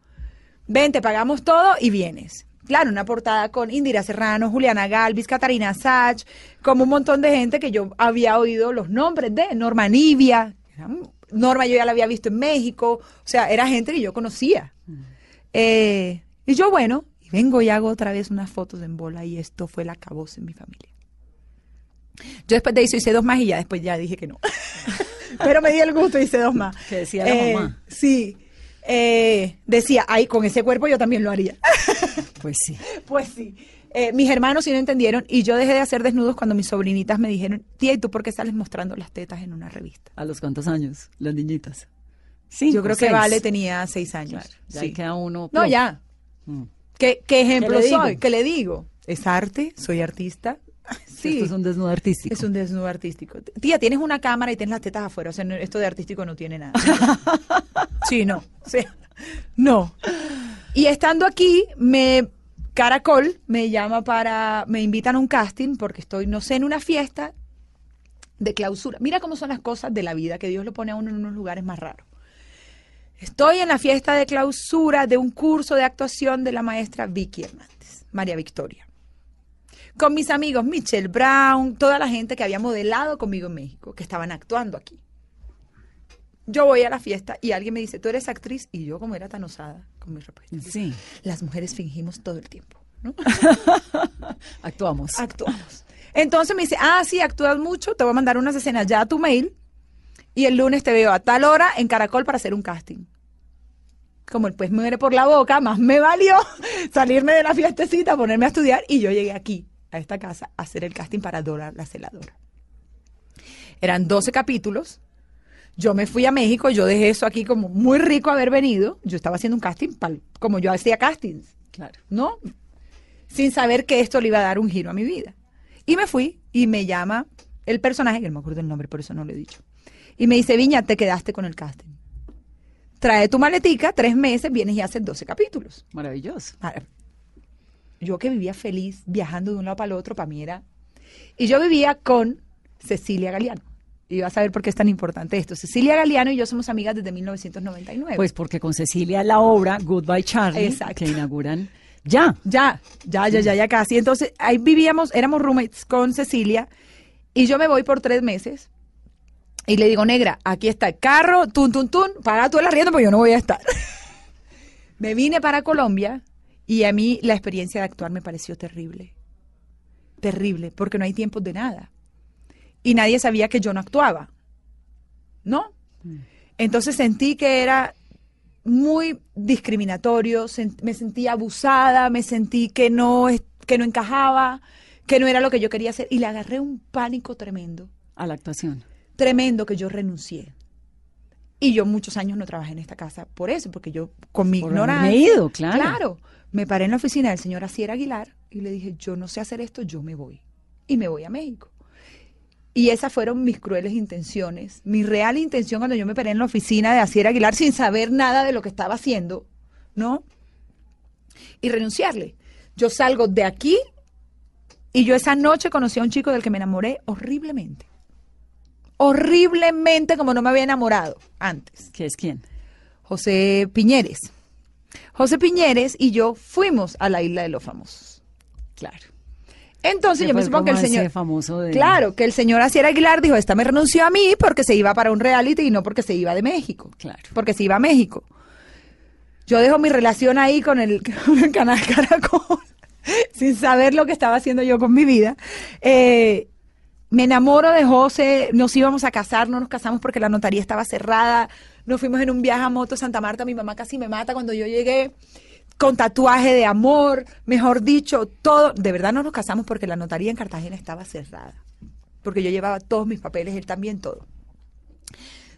ven, te pagamos todo y vienes. Claro, una portada con Indira Serrano, Juliana Galvis, Catarina Sach, como un montón de gente que yo había oído los nombres de Norma Nivia. Norma yo ya la había visto en México, o sea, era gente que yo conocía. Eh, y yo, bueno, y vengo y hago otra vez unas fotos en bola y esto fue la caboce en mi familia. Yo después de eso hice dos más y ya después ya dije que no. [laughs] Pero me di el gusto y hice dos más. Que decía la Eh, mamá. Sí. Eh, decía, ay, con ese cuerpo yo también lo haría. [laughs] Pues sí. pues sí. Eh, mis hermanos sí no entendieron y yo dejé de hacer desnudos cuando mis sobrinitas me dijeron, tía, ¿y tú por qué sales mostrando las tetas en una revista? ¿A los cuántos años? Las niñitas. Sí. yo creo que Vale tenía seis años. Claro, ya Sí. queda uno. No, ya. Mm. ¿Qué, qué ejemplo ¿Qué le digo? soy? ¿Qué le digo? ¿Es arte? ¿Soy artista? [laughs] Sí. Esto es un desnudo artístico. Es un desnudo artístico. Tía, tienes una cámara y tienes las tetas afuera. O sea, no- esto de artístico no tiene nada. [laughs] Sí, no. Sí. No. Y estando aquí, me Caracol me llama para, me invitan a un casting porque estoy, no sé, en una fiesta de clausura. Mira cómo son las cosas de la vida, que Dios lo pone a uno en unos lugares más raros. Estoy en la fiesta de clausura de un curso de actuación de la maestra Vicky Hernández, María Victoria. Con mis amigos Michelle Brown, toda la gente que había modelado conmigo en México, que estaban actuando aquí. Yo voy a la fiesta y alguien me dice, tú eres actriz, y yo como era tan osada con mi respuesta. Sí. Las mujeres fingimos todo el tiempo, ¿no? [laughs] Actuamos. Actuamos. Entonces me dice, ah, sí, actúas mucho, te voy a mandar unas escenas ya a tu mail y el lunes te veo a tal hora en Caracol para hacer un casting. Como el pues muere por la boca, más me valió [laughs] salirme de la fiestecita, ponerme a estudiar y yo llegué aquí, a esta casa, a hacer el casting para Dora la celadora. Eran 12 capítulos. Yo me fui a México, yo dejé eso aquí como muy rico haber venido. Yo estaba haciendo un casting pal- como yo hacía castings. Claro. ¿no? Sin saber que esto le iba a dar un giro a mi vida. Y me fui y me llama el personaje, que no me acuerdo el nombre, por eso no lo he dicho. Y me dice, Viña, te quedaste con el casting. Trae tu maletica, tres meses, vienes y haces 12 capítulos. Maravilloso. Yo que vivía feliz viajando de un lado para el otro, para mí era... Y yo vivía con Cecilia Galeano. Y vas a ver por qué es tan importante esto. Cecilia Galeano y yo somos amigas desde 1999. Pues porque con Cecilia la obra Goodbye Charlie, Exacto. que inauguran ya. Ya, ya, ya, ya, ya casi. Entonces, ahí vivíamos, éramos roommates con Cecilia y yo me voy por tres meses y le digo, negra, aquí está el carro, tun, tun, tun, paga tú el arriendo porque yo no voy a estar. [laughs] me vine para Colombia y a mí la experiencia de actuar me pareció terrible. Terrible, porque no hay tiempos de nada. Y nadie sabía que yo no actuaba. ¿No? Entonces sentí que era muy discriminatorio, me sentí abusada, me sentí que no, que no encajaba, que no era lo que yo quería hacer y le agarré un pánico tremendo, A la actuación. tremendo que yo renuncié. Y yo muchos años no trabajé en esta casa por eso, porque yo con mi Por ignorancia. haberme ido, claro. Claro. Me paré en la oficina del señor Asier Aguilar y le dije, yo no sé hacer esto, yo me voy. Y me voy a México. Y esas fueron mis crueles intenciones. Mi real intención cuando yo me paré en la oficina de Asier Aguilar sin saber nada de lo que estaba haciendo, ¿no? Y renunciarle. Yo salgo de aquí y yo esa noche conocí a un chico del que me enamoré horriblemente. horriblemente como no me había enamorado antes. ¿Qué es quién? José Piñeres. José Piñeres y yo fuimos a la isla de los famosos. Claro. Entonces yo me supongo que el señor... famoso de- Claro, que el señor Asier Aguilar dijo, esta me renunció a mí porque se iba para un reality y no porque se iba de México. Claro. Porque se iba a México. Yo dejo mi relación ahí con el, [laughs] con el canal Caracol, [laughs] sin saber lo que estaba haciendo yo con mi vida. Eh, me enamoro de José, nos íbamos a casar, no nos casamos porque la notaría estaba cerrada, nos fuimos en un viaje a moto a Santa Marta, mi mamá casi me mata cuando yo llegué, con tatuaje de amor, mejor dicho, todo, de verdad no nos casamos porque la notaría en Cartagena estaba cerrada, porque yo llevaba todos mis papeles, él también todo.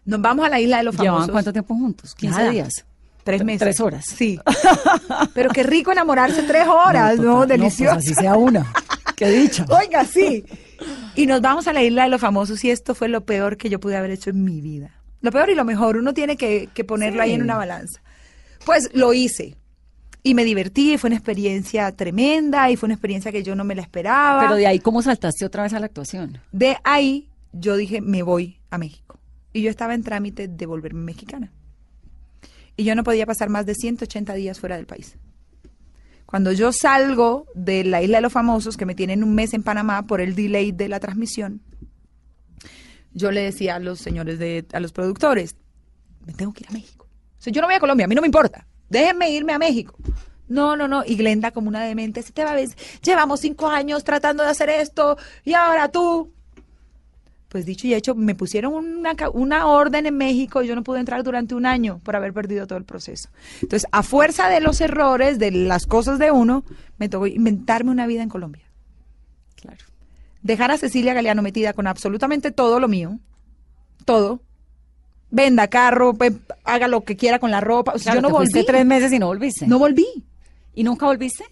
Nos vamos a la isla de los famosos. ¿Llevaban cuánto tiempo juntos? 15 Nada. días. Tres Tre- meses. tres horas. Sí. Pero qué rico enamorarse tres horas, ¿no? total. Delicioso. pues así sea una. Qué dicha. [laughs] Oiga, sí. Y nos vamos a la isla de los famosos y esto fue lo peor que yo pude haber hecho en mi vida. Lo peor y lo mejor, uno tiene que, que ponerlo ahí en una balanza. Pues lo hice. Y me divertí, y fue una experiencia tremenda y fue una experiencia que yo no me la esperaba. Pero de ahí, ¿cómo saltaste otra vez a la actuación? De ahí yo dije, me voy a México. Y yo estaba en trámite de volverme mexicana. Y yo no podía pasar más de 180 días fuera del país. Cuando yo salgo de la isla de los famosos, que me tienen un mes en Panamá por el delay de la transmisión, yo le decía a los señores, de, a los productores, me tengo que ir a México. O sea, yo no voy a Colombia, a mí no me importa. Déjenme irme a México. No, no, no. Y Glenda, como una demente, si te va a ver, llevamos cinco años tratando de hacer esto y ahora tú. Pues dicho y hecho, me pusieron una, orden en México y yo no pude entrar durante un año por haber perdido todo el proceso. Entonces, a fuerza de los errores, de las cosas de uno, me tocó inventarme una vida en Colombia. Claro. Dejar a Cecilia Galeano metida con absolutamente todo lo mío. Todo. Venda carro, pe- haga lo que quiera con la ropa. O sea, Claro, yo no fuiste volví. tres meses y no volviste. No volví. ¿Y nunca volviste?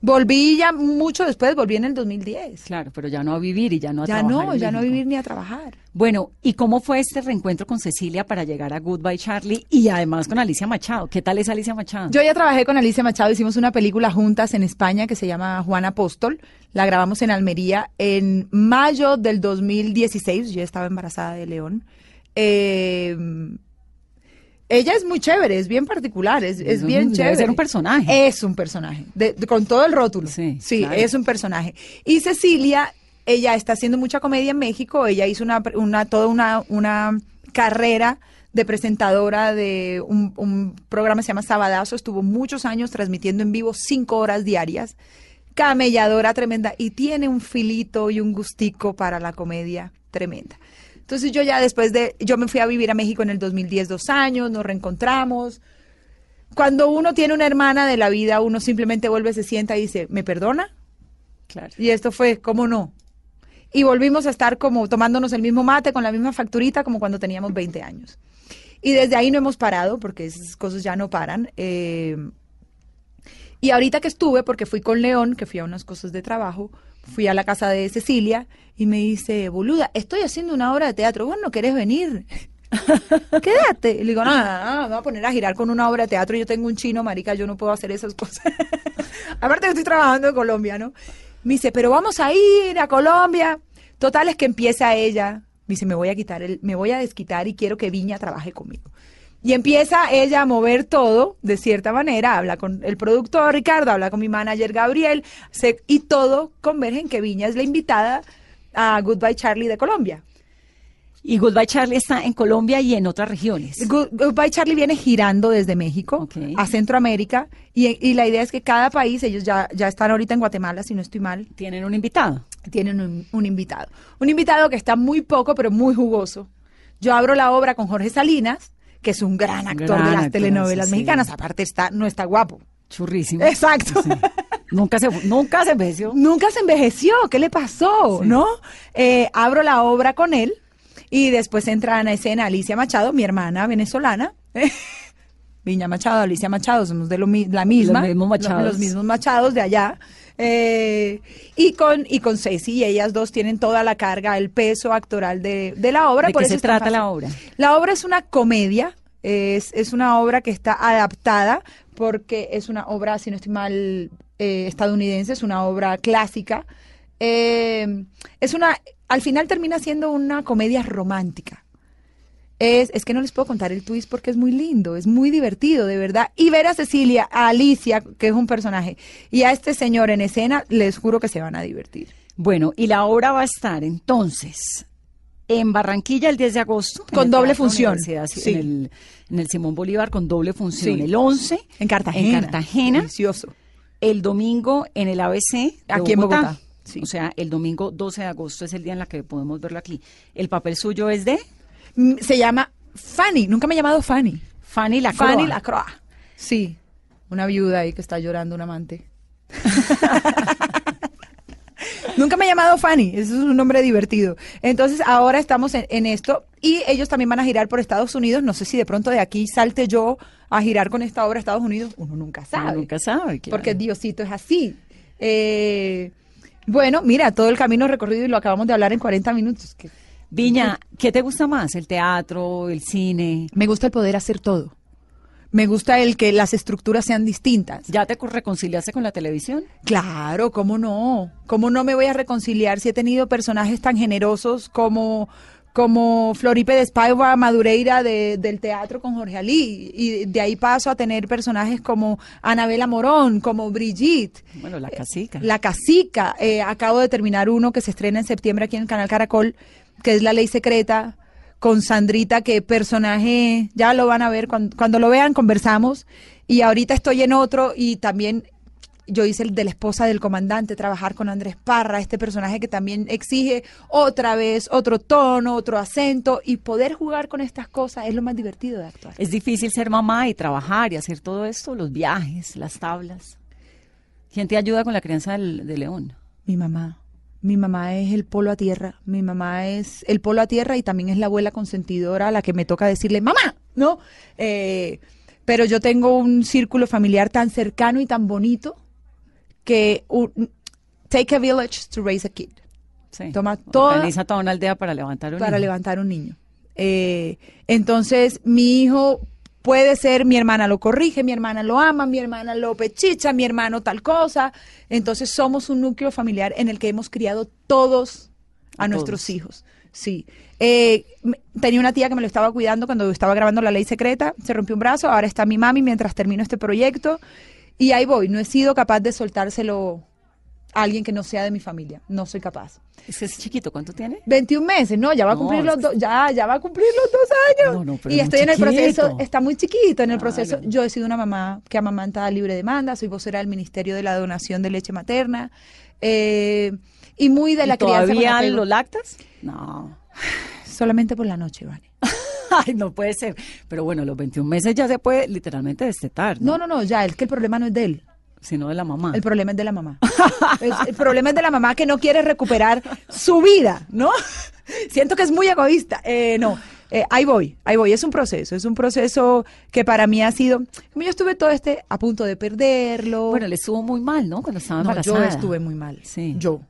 Volví ya mucho después, volví en el 2010. Claro, pero ya no a vivir y ya no a ya trabajar no, en ya no a vivir ni a trabajar. Bueno, ¿y cómo fue este reencuentro con Cecilia para llegar a Goodbye Charlie y además con Alicia Machado? ¿Qué tal es Alicia Machado? Yo ya trabajé con Alicia Machado, hicimos una película juntas en España que se llama Juan Apóstol. La grabamos en Almería en mayo del 2016. Yo ya estaba embarazada de León. Eh, ella es muy chévere, es bien particular, es, es bien debe chévere. ser un personaje. Es un personaje, de- de- con todo el rótulo. Sí, Sí, claro. es un personaje. Y Cecilia, ella está haciendo mucha comedia en México, ella hizo una, una toda una, una carrera de presentadora de un, un programa que se llama Sabadazo, estuvo muchos años transmitiendo en vivo cinco horas diarias, camelladora tremenda, y tiene un filito y un gustico para la comedia tremenda. Entonces yo ya después de, yo me fui a vivir a México en el 2010, dos años, nos reencontramos, cuando uno tiene una hermana de la vida, uno simplemente vuelve, se sienta y dice, ¿me perdona? Claro. Y esto fue, ¿cómo no? Y volvimos a estar como tomándonos el mismo mate con la misma facturita como cuando teníamos 20 años. Y desde ahí no hemos parado, porque esas cosas ya no paran. eh, y ahorita que estuve, porque fui con León, que fui a unas cosas de trabajo, fui a la casa de Cecilia y me dice, boluda, estoy haciendo una obra de teatro, vos no querés venir. [laughs] Quédate. Y le digo, no, no, no, me voy a poner a girar con una obra de teatro. Yo tengo un chino, marica, yo no puedo hacer esas cosas. [laughs] Aparte que estoy trabajando en Colombia, ¿no? Me dice, pero vamos a ir a Colombia. Total es que empieza ella. Me dice, me voy a quitar el, me voy a desquitar y quiero que Viña trabaje conmigo. Y empieza ella a mover todo, de cierta manera, habla con el productor Ricardo, habla con mi manager Gabriel, se- y todo converge en que Viña es la invitada a Goodbye Charlie de Colombia. Y Goodbye Charlie está en Colombia y en otras regiones. Good- Goodbye Charlie viene girando desde México a Centroamérica y, y la idea es que cada país, ellos ya, ya están ahorita en Guatemala, si no estoy mal, Tienen un invitado. tienen un, un invitado. Un invitado que está muy poco, pero muy jugoso. Yo abro la obra con Jorge Salinas, que es un gran actor Gran de las telenovelas sí. mexicanas. Aparte está, no está guapo. Churrísimo. Exacto. Sí. Nunca se nunca se envejeció. Nunca se envejeció. ¿Qué le pasó? ¿No? Eh, abro la obra con él y después entra en la escena Alicia Machado, mi hermana venezolana. [laughs] Viña Machado, Alicia Machado, somos de lo la misma. Los mismos Machados. Los, mismos Machados de allá. Eh, y con y con Ceci, y ellas dos tienen toda la carga, el peso actoral de, de la obra. ¿De por qué eso se trata la obra? La obra es una comedia, es, es una obra que está adaptada porque es una obra, si no estoy mal, eh, estadounidense, es una obra clásica eh, es una, al final termina siendo una comedia romántica. Es, es que no les puedo contar el twist porque es muy lindo, es muy divertido, de verdad. Y ver a Cecilia, a Alicia, que es un personaje, y a este señor en escena, les juro que se van a divertir. Bueno, y la obra va a estar entonces en Barranquilla el 10 de agosto. Con doble función, sí. En, el, en el Simón Bolívar con doble función. Sí. El 11 En Cartagena. En Cartagena. Delicioso. El domingo en el ABC. de Aquí en Bogotá, sí. O sea, el domingo 12 de agosto es el día en la que podemos verlo aquí. El papel suyo es de Se llama Fanny, nunca me he llamado Fanny. Fanny la Fanny Lacroix. Sí, una viuda ahí que está llorando un amante. [laughs] Nunca me he llamado Fanny, eso es un nombre divertido. Entonces ahora estamos en, en esto y ellos también van a girar por Estados Unidos. No sé si de pronto de aquí salte yo a girar con esta obra a Estados Unidos. Uno nunca sabe. nunca sabe. claro. Porque Diosito es así. Eh, bueno, mira, todo el camino recorrido y lo acabamos de hablar en 40 minutos. que Viña, ¿qué te gusta más? ¿El teatro, el cine? me gusta el poder hacer todo. Me gusta el que las estructuras sean distintas. ¿Ya te reconciliaste con la televisión? Claro, ¿cómo no? ¿Cómo no me voy a reconciliar si he tenido personajes tan generosos como, como Floripe de Spaiva Madureira de- del teatro con Jorge Ali? Y de ahí paso a tener personajes como Anabela Morón, como Brigitte. Bueno, la casica. La Casica. Eh, acabo de terminar uno que se estrena en septiembre aquí en el Canal Caracol, que es La Ley Secreta, con Sandrita, que personaje, ya lo van a ver, cuando, cuando lo vean conversamos. Y ahorita estoy en otro y también yo hice el de la esposa del comandante, trabajar con Andrés Parra, este personaje que también exige otra vez otro tono, otro acento y poder jugar con estas cosas es lo más divertido de actuar. Es difícil ser mamá y trabajar y hacer todo esto, los viajes, las tablas. ¿Quién te ayuda con la crianza del, de León? Mi mamá. Mi mamá es el polo a tierra. Mi mamá es el polo a tierra y también es la abuela consentidora a la que me toca decirle, mamá, ¿no? Eh, pero yo tengo un círculo familiar tan cercano y tan bonito que un- take a village to raise a kid. Sí. Toma toda- Organiza toda una aldea para levantar un para niño. levantar un niño. Eh, entonces, mi hijo puede ser, mi hermana lo corrige, mi hermana lo ama, mi hermana lo pechicha, mi hermano tal cosa. Entonces, somos un núcleo familiar en el que hemos criado todos a, A nuestros todos. hijos. Sí. Eh, tenía una tía que me lo estaba cuidando cuando estaba grabando La Ley Secreta, se rompió un brazo, ahora está mi mami mientras termino este proyecto. Y ahí voy, no he sido capaz de soltárselo alguien que no sea de mi familia, no soy capaz. Es que es chiquito, ¿cuánto tiene? 21 meses, no, ya va a No, cumplir los dos, ya, ya va a cumplir los dos años. No, no, pero y es estoy en el proceso, está muy chiquito en el proceso. Yo he sido una mamá que amamanta a libre demanda, soy vocera del Ministerio de la Donación de Leche Materna, eh, y muy de la ¿Y crianza con ¿Todavía lo lactas? No. [sighs] Solamente por la noche, Vane. [laughs] Ay, no puede ser. Pero bueno, los 21 meses ya se puede literalmente destetar, ¿no? No, no, no, ya, es que el problema no es de él. Sino de la mamá. El problema es de la mamá. el, el problema es de la mamá que no quiere recuperar su vida, ¿no? Siento que es muy egoísta. Eh, no, eh, ahí voy, ahí voy. Es un proceso, es un proceso que para mí ha sido, como yo estuve todo este a punto de perderlo. Bueno, le estuvo muy mal, ¿no? Cuando estaba No, embarazada. yo estuve muy mal. Sí. Yo.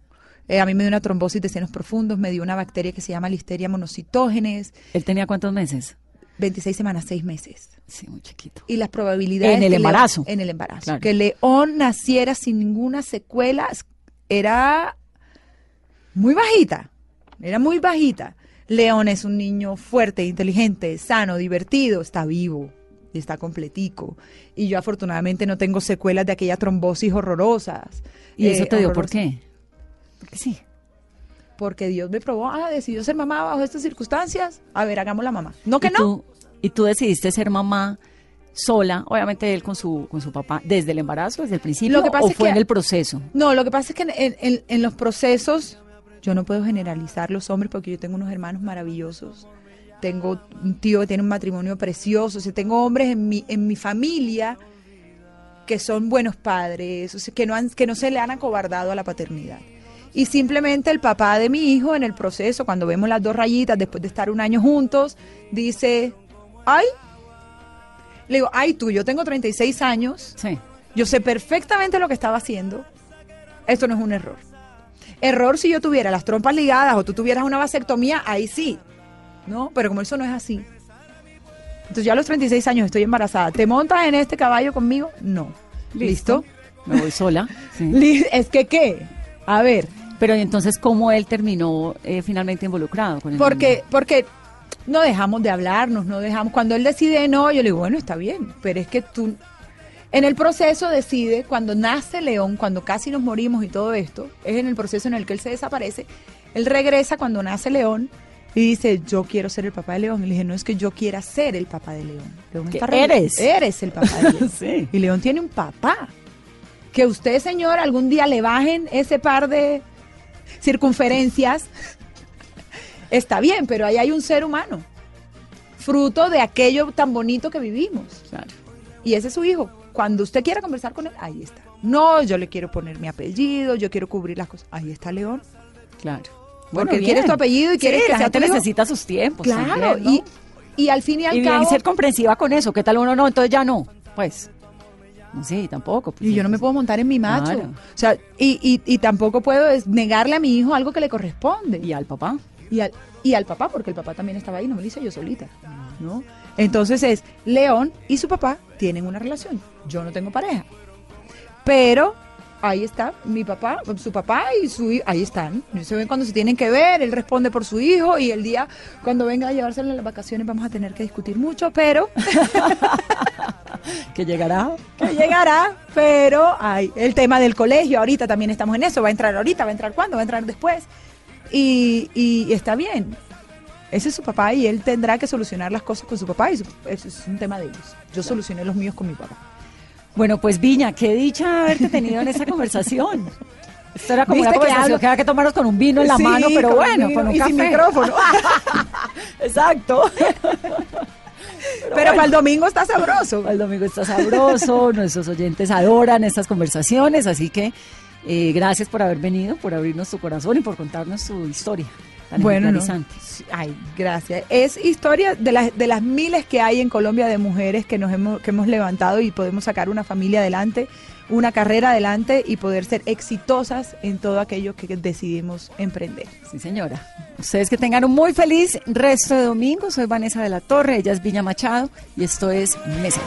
Eh, a mí me dio una trombosis de senos profundos, me dio una bacteria que se llama Listeria monocitógenes, ¿Él tenía cuántos meses? 26 semanas, 6 meses. Sí, muy chiquito. Y las probabilidades... En el embarazo. En el embarazo. Claro. Que León naciera sin ninguna secuela era muy bajita. Era muy bajita. León es un niño fuerte, inteligente, sano, divertido, está vivo y está completico. Y yo afortunadamente no tengo secuelas de aquella trombosis horrorosas. ¿Y eso eh, te dio por qué? Porque sí. Porque Dios me probó, ah, decidió ser mamá bajo estas circunstancias. A ver, hagamos la mamá. No que ¿Y no. tú, y tú decidiste ser mamá sola, obviamente él con su, con su papá, desde el embarazo, desde el principio, Lo que pasa o es fue que- en el proceso. No, lo que pasa es que en, en- los procesos, yo no puedo generalizar los hombres porque yo tengo unos hermanos maravillosos. Tengo un tío que tiene un matrimonio precioso. O sea, tengo hombres en mi, en mi familia que son buenos padres, o sea, que, no han, que no se le han acobardado a la paternidad. Y simplemente el papá de mi hijo en el proceso, cuando vemos las dos rayitas después de estar un año juntos, dice, ay, le digo, ay tú, yo tengo 36 años, Sí. yo sé perfectamente lo que estaba haciendo. Esto no es un error. Error si yo tuviera las trompas ligadas o tú tuvieras una vasectomía, ahí sí. ¿No? Pero como eso no es así. Entonces yo a los 36 años estoy embarazada. ¿Te montas en este caballo conmigo? No. ¿Listo? Me voy sola. [laughs] sí. Es que qué? A ver, Pero entonces, ¿cómo él terminó eh, finalmente involucrado con el Porque, niño? porque no dejamos de hablarnos, no dejamos. Cuando él decide no, yo le digo, bueno, está bien, pero es que tú. En el proceso decide, cuando nace León, cuando casi nos morimos y todo esto, es en el proceso en el que él se desaparece. Él regresa cuando nace León y dice, yo quiero ser el papá de León. Y le dije, no es que yo quiera ser el papá de León. León está re- eres. Eres el papá de León. [laughs] Sí. Y León tiene un papá. Que usted, señor, algún día le bajen ese par de circunferencias, está bien, pero ahí hay un ser humano, fruto de aquello tan bonito que vivimos. Claro. Y ese es su hijo. Cuando usted quiera conversar con él, ahí está. No, yo le quiero poner mi apellido, yo quiero cubrir las cosas. Ahí está León. Claro. Porque él quiere tu apellido y quiere sí, que la sea gente tu hijo. necesita sus tiempos. Claro, también, ¿no? y, y al fin y al y bien cabo... ser comprensiva con eso. ¿Qué tal uno no? Entonces ya no. Pues. No, sí, tampoco. pues, Y yo no me puedo montar en mi macho. Claro. O sea, y, y, y tampoco puedo negarle a mi hijo algo que le corresponde. Y al papá. y al, y al papá, porque el papá también estaba ahí, no me lo hice yo solita, ¿no? Entonces es, León y su papá tienen una relación. Yo no tengo pareja. Pero ahí está, mi papá, su papá y su hijo, ahí están. Se ven cuando se tienen que ver, él responde por su hijo y el día cuando venga a llevárselo en las vacaciones vamos a tener que discutir mucho, pero [laughs] Que llegará. [laughs] que llegará, pero hay el tema del colegio, ahorita también estamos en eso, va a entrar ahorita, va a entrar cuándo, va a entrar después. Y, y está bien. Ese es su papá y él tendrá que solucionar las cosas con su papá y su- eso es un tema de ellos. Yo solucioné los míos con mi papá. Bueno, pues Viña, qué dicha haberte tenido en esa [laughs] conversación. Esto era como ¿Viste una conversación que había que tomarnos con un vino en la Sí, mano, pero bueno, con un y café. sin micrófono. [laughs] Exacto. [laughs] Pero para el domingo está sabroso. El domingo está sabroso, nuestros oyentes adoran estas conversaciones, así que eh, gracias por haber venido, por abrirnos tu corazón y por contarnos tu historia tan Bueno, no. Ay, gracias. Es historia de las, de las miles que hay en Colombia de mujeres que nos hemos, que hemos levantado y podemos sacar una familia adelante, una carrera adelante y poder ser exitosas en todo aquello que decidimos emprender. Sí, señora. Ustedes que tengan un muy feliz resto de domingo. Soy Vanessa de la Torre, ella es Viña Machado y esto es Mesa.